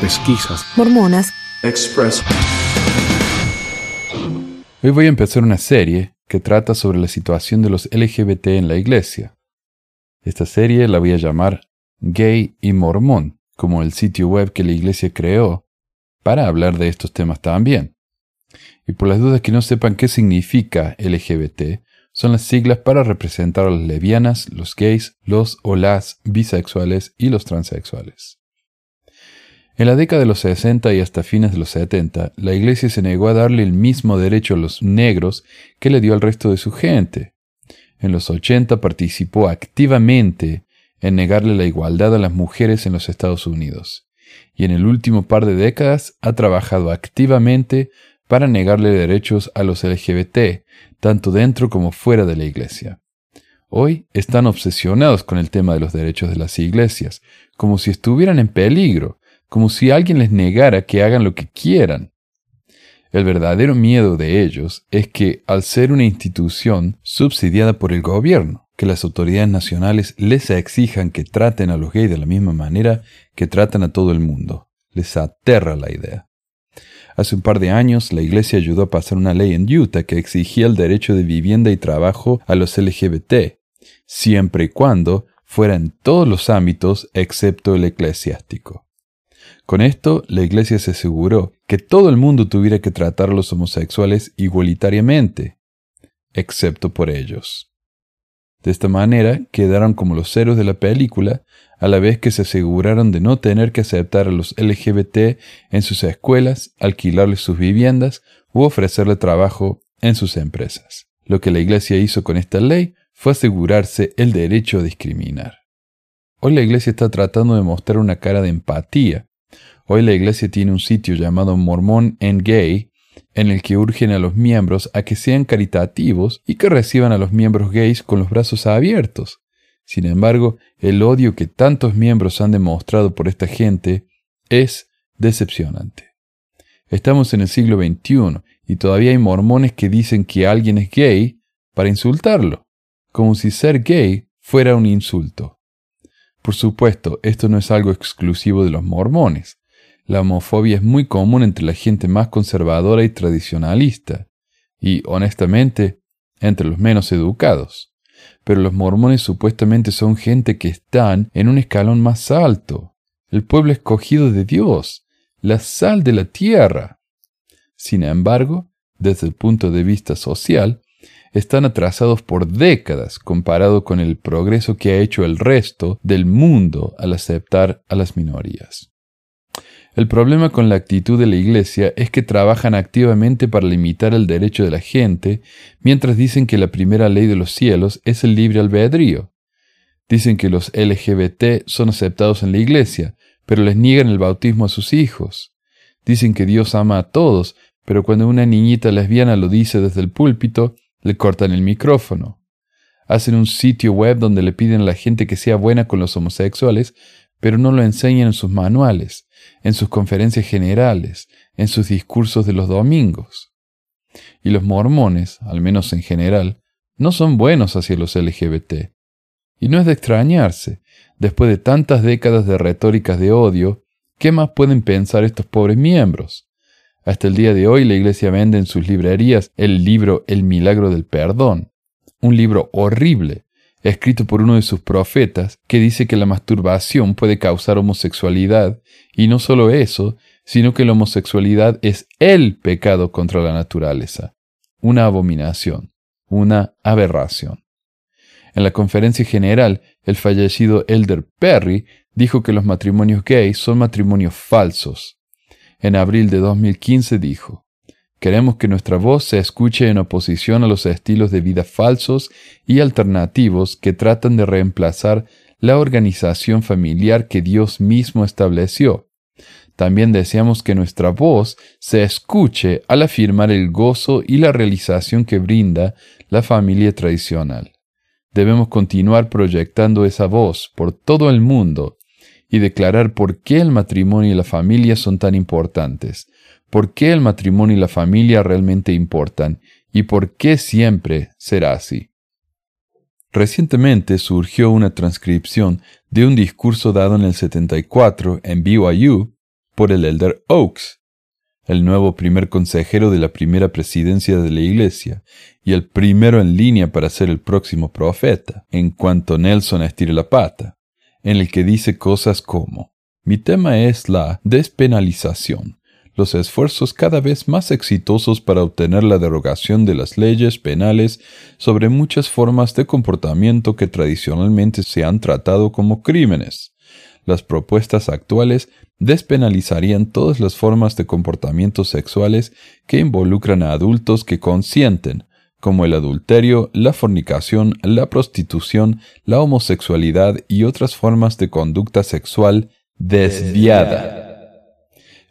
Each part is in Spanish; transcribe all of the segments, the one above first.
pesquisas. Mormonas. Express. Hoy voy a empezar una serie que trata sobre la situación de los LGBT en la iglesia. Esta serie la voy a llamar Gay y Mormón, como el sitio web que la iglesia creó para hablar de estos temas también. Y por las dudas que no sepan qué significa LGBT, son las siglas para representar a las lesbianas, los gays, los o las bisexuales y los transexuales. En la década de los 60 y hasta fines de los 70, la Iglesia se negó a darle el mismo derecho a los negros que le dio al resto de su gente. En los 80 participó activamente en negarle la igualdad a las mujeres en los Estados Unidos. Y en el último par de décadas ha trabajado activamente para negarle derechos a los LGBT, tanto dentro como fuera de la Iglesia. Hoy están obsesionados con el tema de los derechos de las iglesias, como si estuvieran en peligro, como si alguien les negara que hagan lo que quieran. El verdadero miedo de ellos es que, al ser una institución subsidiada por el gobierno, que las autoridades nacionales les exijan que traten a los gays de la misma manera que tratan a todo el mundo. Les aterra la idea. Hace un par de años, la Iglesia ayudó a pasar una ley en Utah que exigía el derecho de vivienda y trabajo a los LGBT, siempre y cuando fuera en todos los ámbitos excepto el eclesiástico. Con esto, la Iglesia se aseguró que todo el mundo tuviera que tratar a los homosexuales igualitariamente, excepto por ellos. De esta manera quedaron como los héroes de la película, a la vez que se aseguraron de no tener que aceptar a los LGBT en sus escuelas, alquilarles sus viviendas u ofrecerle trabajo en sus empresas. Lo que la Iglesia hizo con esta ley fue asegurarse el derecho a discriminar. Hoy la Iglesia está tratando de mostrar una cara de empatía. Hoy la Iglesia tiene un sitio llamado Mormón en Gay, en el que urgen a los miembros a que sean caritativos y que reciban a los miembros gays con los brazos abiertos. Sin embargo, el odio que tantos miembros han demostrado por esta gente es decepcionante. Estamos en el siglo XXI y todavía hay mormones que dicen que alguien es gay para insultarlo, como si ser gay fuera un insulto. Por supuesto, esto no es algo exclusivo de los mormones. La homofobia es muy común entre la gente más conservadora y tradicionalista, y, honestamente, entre los menos educados. Pero los mormones supuestamente son gente que están en un escalón más alto, el pueblo escogido de Dios, la sal de la tierra. Sin embargo, desde el punto de vista social, están atrasados por décadas comparado con el progreso que ha hecho el resto del mundo al aceptar a las minorías. El problema con la actitud de la Iglesia es que trabajan activamente para limitar el derecho de la gente, mientras dicen que la primera ley de los cielos es el libre albedrío. Dicen que los LGBT son aceptados en la Iglesia, pero les niegan el bautismo a sus hijos. Dicen que Dios ama a todos, pero cuando una niñita lesbiana lo dice desde el púlpito, le cortan el micrófono. Hacen un sitio web donde le piden a la gente que sea buena con los homosexuales, pero no lo enseñan en sus manuales, en sus conferencias generales, en sus discursos de los domingos. Y los mormones, al menos en general, no son buenos hacia los LGBT. Y no es de extrañarse, después de tantas décadas de retóricas de odio, ¿qué más pueden pensar estos pobres miembros? Hasta el día de hoy la Iglesia vende en sus librerías el libro El Milagro del Perdón, un libro horrible, escrito por uno de sus profetas, que dice que la masturbación puede causar homosexualidad, y no solo eso, sino que la homosexualidad es el pecado contra la naturaleza, una abominación, una aberración. En la conferencia general, el fallecido Elder Perry dijo que los matrimonios gays son matrimonios falsos. En abril de 2015 dijo, Queremos que nuestra voz se escuche en oposición a los estilos de vida falsos y alternativos que tratan de reemplazar la organización familiar que Dios mismo estableció. También deseamos que nuestra voz se escuche al afirmar el gozo y la realización que brinda la familia tradicional. Debemos continuar proyectando esa voz por todo el mundo y declarar por qué el matrimonio y la familia son tan importantes, por qué el matrimonio y la familia realmente importan y por qué siempre será así. Recientemente surgió una transcripción de un discurso dado en el 74 en BYU por el elder Oaks, el nuevo primer consejero de la primera presidencia de la Iglesia y el primero en línea para ser el próximo profeta, en cuanto Nelson estire la pata, en el que dice cosas como, mi tema es la despenalización, los esfuerzos cada vez más exitosos para obtener la derogación de las leyes penales sobre muchas formas de comportamiento que tradicionalmente se han tratado como crímenes. Las propuestas actuales despenalizarían todas las formas de comportamientos sexuales que involucran a adultos que consienten, como el adulterio, la fornicación, la prostitución, la homosexualidad y otras formas de conducta sexual desviada.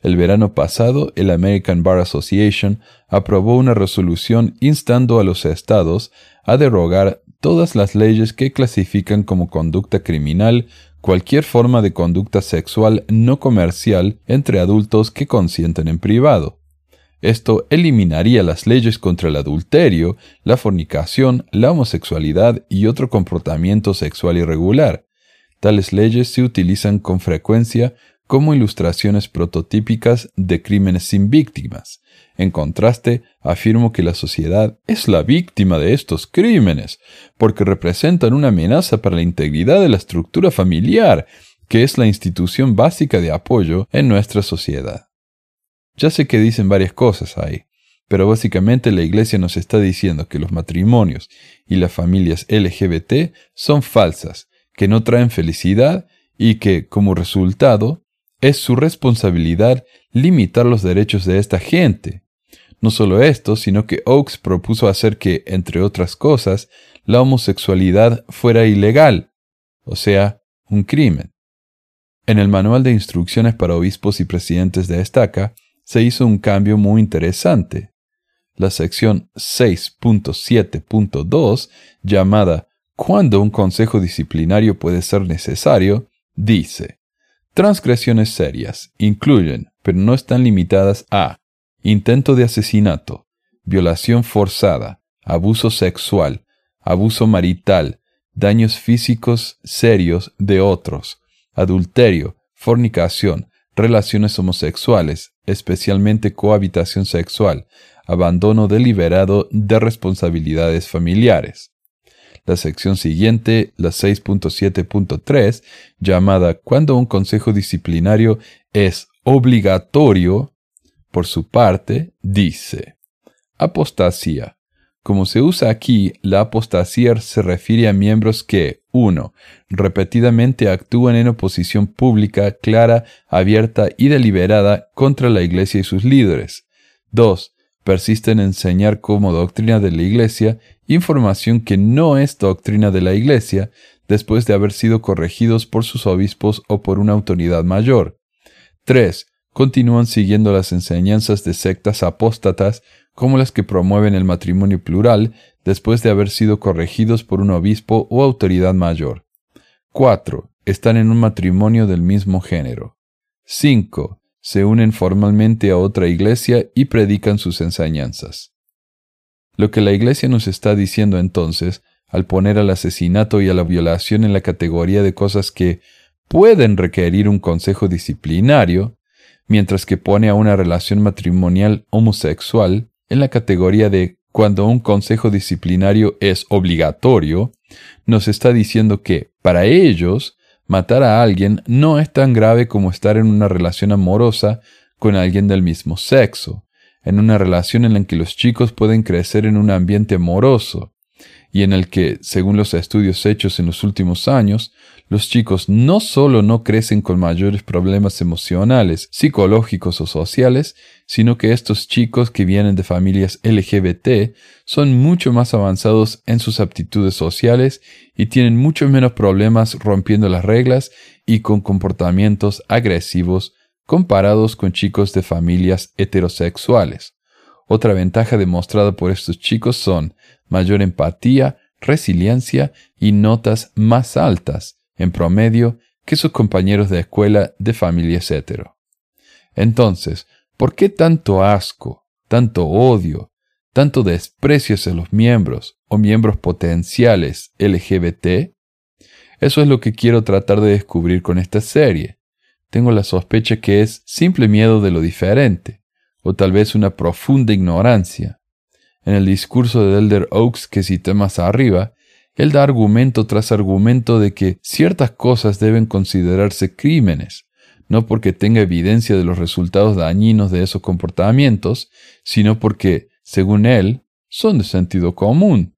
El verano pasado, el American Bar Association aprobó una resolución instando a los estados a derogar todas las leyes que clasifican como conducta criminal cualquier forma de conducta sexual no comercial entre adultos que consienten en privado. Esto eliminaría las leyes contra el adulterio, la fornicación, la homosexualidad y otro comportamiento sexual irregular. Tales leyes se utilizan con frecuencia como ilustraciones prototípicas de crímenes sin víctimas. En contraste, afirmo que la sociedad es la víctima de estos crímenes, porque representan una amenaza para la integridad de la estructura familiar, que es la institución básica de apoyo en nuestra sociedad. Ya sé que dicen varias cosas ahí, pero básicamente la Iglesia nos está diciendo que los matrimonios y las familias LGBT son falsas, que no traen felicidad y que, como resultado, es su responsabilidad limitar los derechos de esta gente. No solo esto, sino que Oakes propuso hacer que, entre otras cosas, la homosexualidad fuera ilegal, o sea, un crimen. En el manual de instrucciones para obispos y presidentes de estaca se hizo un cambio muy interesante. La sección 6.7.2, llamada ¿Cuándo un consejo disciplinario puede ser necesario?, dice, Transgresiones serias incluyen, pero no están limitadas a intento de asesinato, violación forzada, abuso sexual, abuso marital, daños físicos serios de otros, adulterio, fornicación, relaciones homosexuales, especialmente cohabitación sexual, abandono deliberado de responsabilidades familiares. La sección siguiente, la 6.7.3, llamada Cuando un consejo disciplinario es obligatorio, por su parte, dice, apostasía. Como se usa aquí, la apostasía se refiere a miembros que, 1. repetidamente actúan en oposición pública, clara, abierta y deliberada contra la Iglesia y sus líderes. 2 persisten en enseñar como doctrina de la Iglesia información que no es doctrina de la Iglesia después de haber sido corregidos por sus obispos o por una autoridad mayor. 3. Continúan siguiendo las enseñanzas de sectas apóstatas como las que promueven el matrimonio plural después de haber sido corregidos por un obispo o autoridad mayor. 4. Están en un matrimonio del mismo género. 5 se unen formalmente a otra iglesia y predican sus enseñanzas. Lo que la iglesia nos está diciendo entonces, al poner al asesinato y a la violación en la categoría de cosas que pueden requerir un consejo disciplinario, mientras que pone a una relación matrimonial homosexual en la categoría de cuando un consejo disciplinario es obligatorio, nos está diciendo que, para ellos, Matar a alguien no es tan grave como estar en una relación amorosa con alguien del mismo sexo, en una relación en la que los chicos pueden crecer en un ambiente amoroso, y en el que, según los estudios hechos en los últimos años, los chicos no solo no crecen con mayores problemas emocionales, psicológicos o sociales, sino que estos chicos que vienen de familias LGBT son mucho más avanzados en sus aptitudes sociales y tienen mucho menos problemas rompiendo las reglas y con comportamientos agresivos comparados con chicos de familias heterosexuales. Otra ventaja demostrada por estos chicos son mayor empatía, resiliencia y notas más altas, en promedio, que sus compañeros de escuela de familias hetero. Entonces, ¿por qué tanto asco, tanto odio, tanto desprecio hacia los miembros o miembros potenciales LGBT? Eso es lo que quiero tratar de descubrir con esta serie. Tengo la sospecha que es simple miedo de lo diferente, o tal vez una profunda ignorancia. En el discurso de Elder Oaks que cité más arriba, él da argumento tras argumento de que ciertas cosas deben considerarse crímenes, no porque tenga evidencia de los resultados dañinos de esos comportamientos, sino porque, según él, son de sentido común.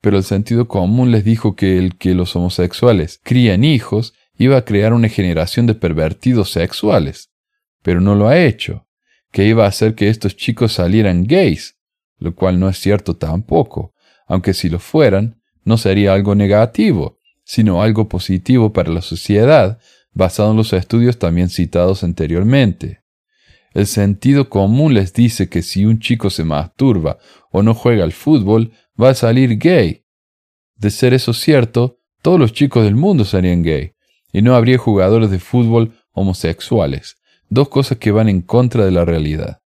Pero el sentido común les dijo que el que los homosexuales crían hijos iba a crear una generación de pervertidos sexuales, pero no lo ha hecho, que iba a hacer que estos chicos salieran gays, lo cual no es cierto tampoco, aunque si lo fueran, no sería algo negativo, sino algo positivo para la sociedad, basado en los estudios también citados anteriormente. El sentido común les dice que si un chico se masturba o no juega al fútbol, va a salir gay. De ser eso cierto, todos los chicos del mundo serían gay, y no habría jugadores de fútbol homosexuales, dos cosas que van en contra de la realidad.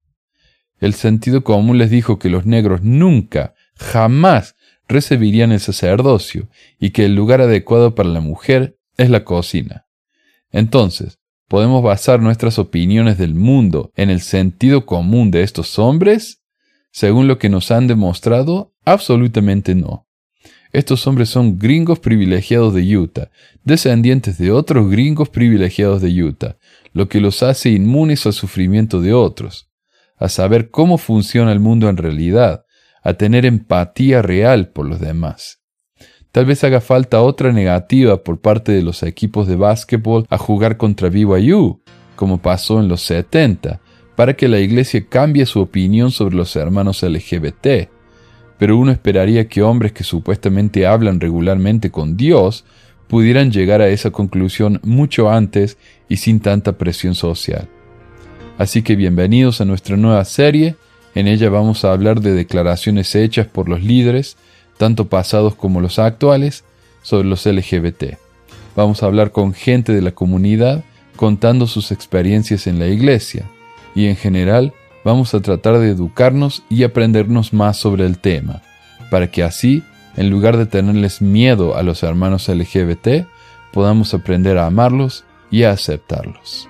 El sentido común les dijo que los negros nunca, jamás recibirían el sacerdocio y que el lugar adecuado para la mujer es la cocina. Entonces, ¿podemos basar nuestras opiniones del mundo en el sentido común de estos hombres? Según lo que nos han demostrado, absolutamente no. Estos hombres son gringos privilegiados de Utah, descendientes de otros gringos privilegiados de Utah, lo que los hace inmunes al sufrimiento de otros, a saber cómo funciona el mundo en realidad, a tener empatía real por los demás. Tal vez haga falta otra negativa por parte de los equipos de básquetbol a jugar contra BYU, como pasó en los 70, para que la iglesia cambie su opinión sobre los hermanos LGBT. Pero uno esperaría que hombres que supuestamente hablan regularmente con Dios pudieran llegar a esa conclusión mucho antes y sin tanta presión social. Así que bienvenidos a nuestra nueva serie en ella vamos a hablar de declaraciones hechas por los líderes, tanto pasados como los actuales, sobre los LGBT. Vamos a hablar con gente de la comunidad contando sus experiencias en la iglesia y en general vamos a tratar de educarnos y aprendernos más sobre el tema, para que así, en lugar de tenerles miedo a los hermanos LGBT, podamos aprender a amarlos y a aceptarlos.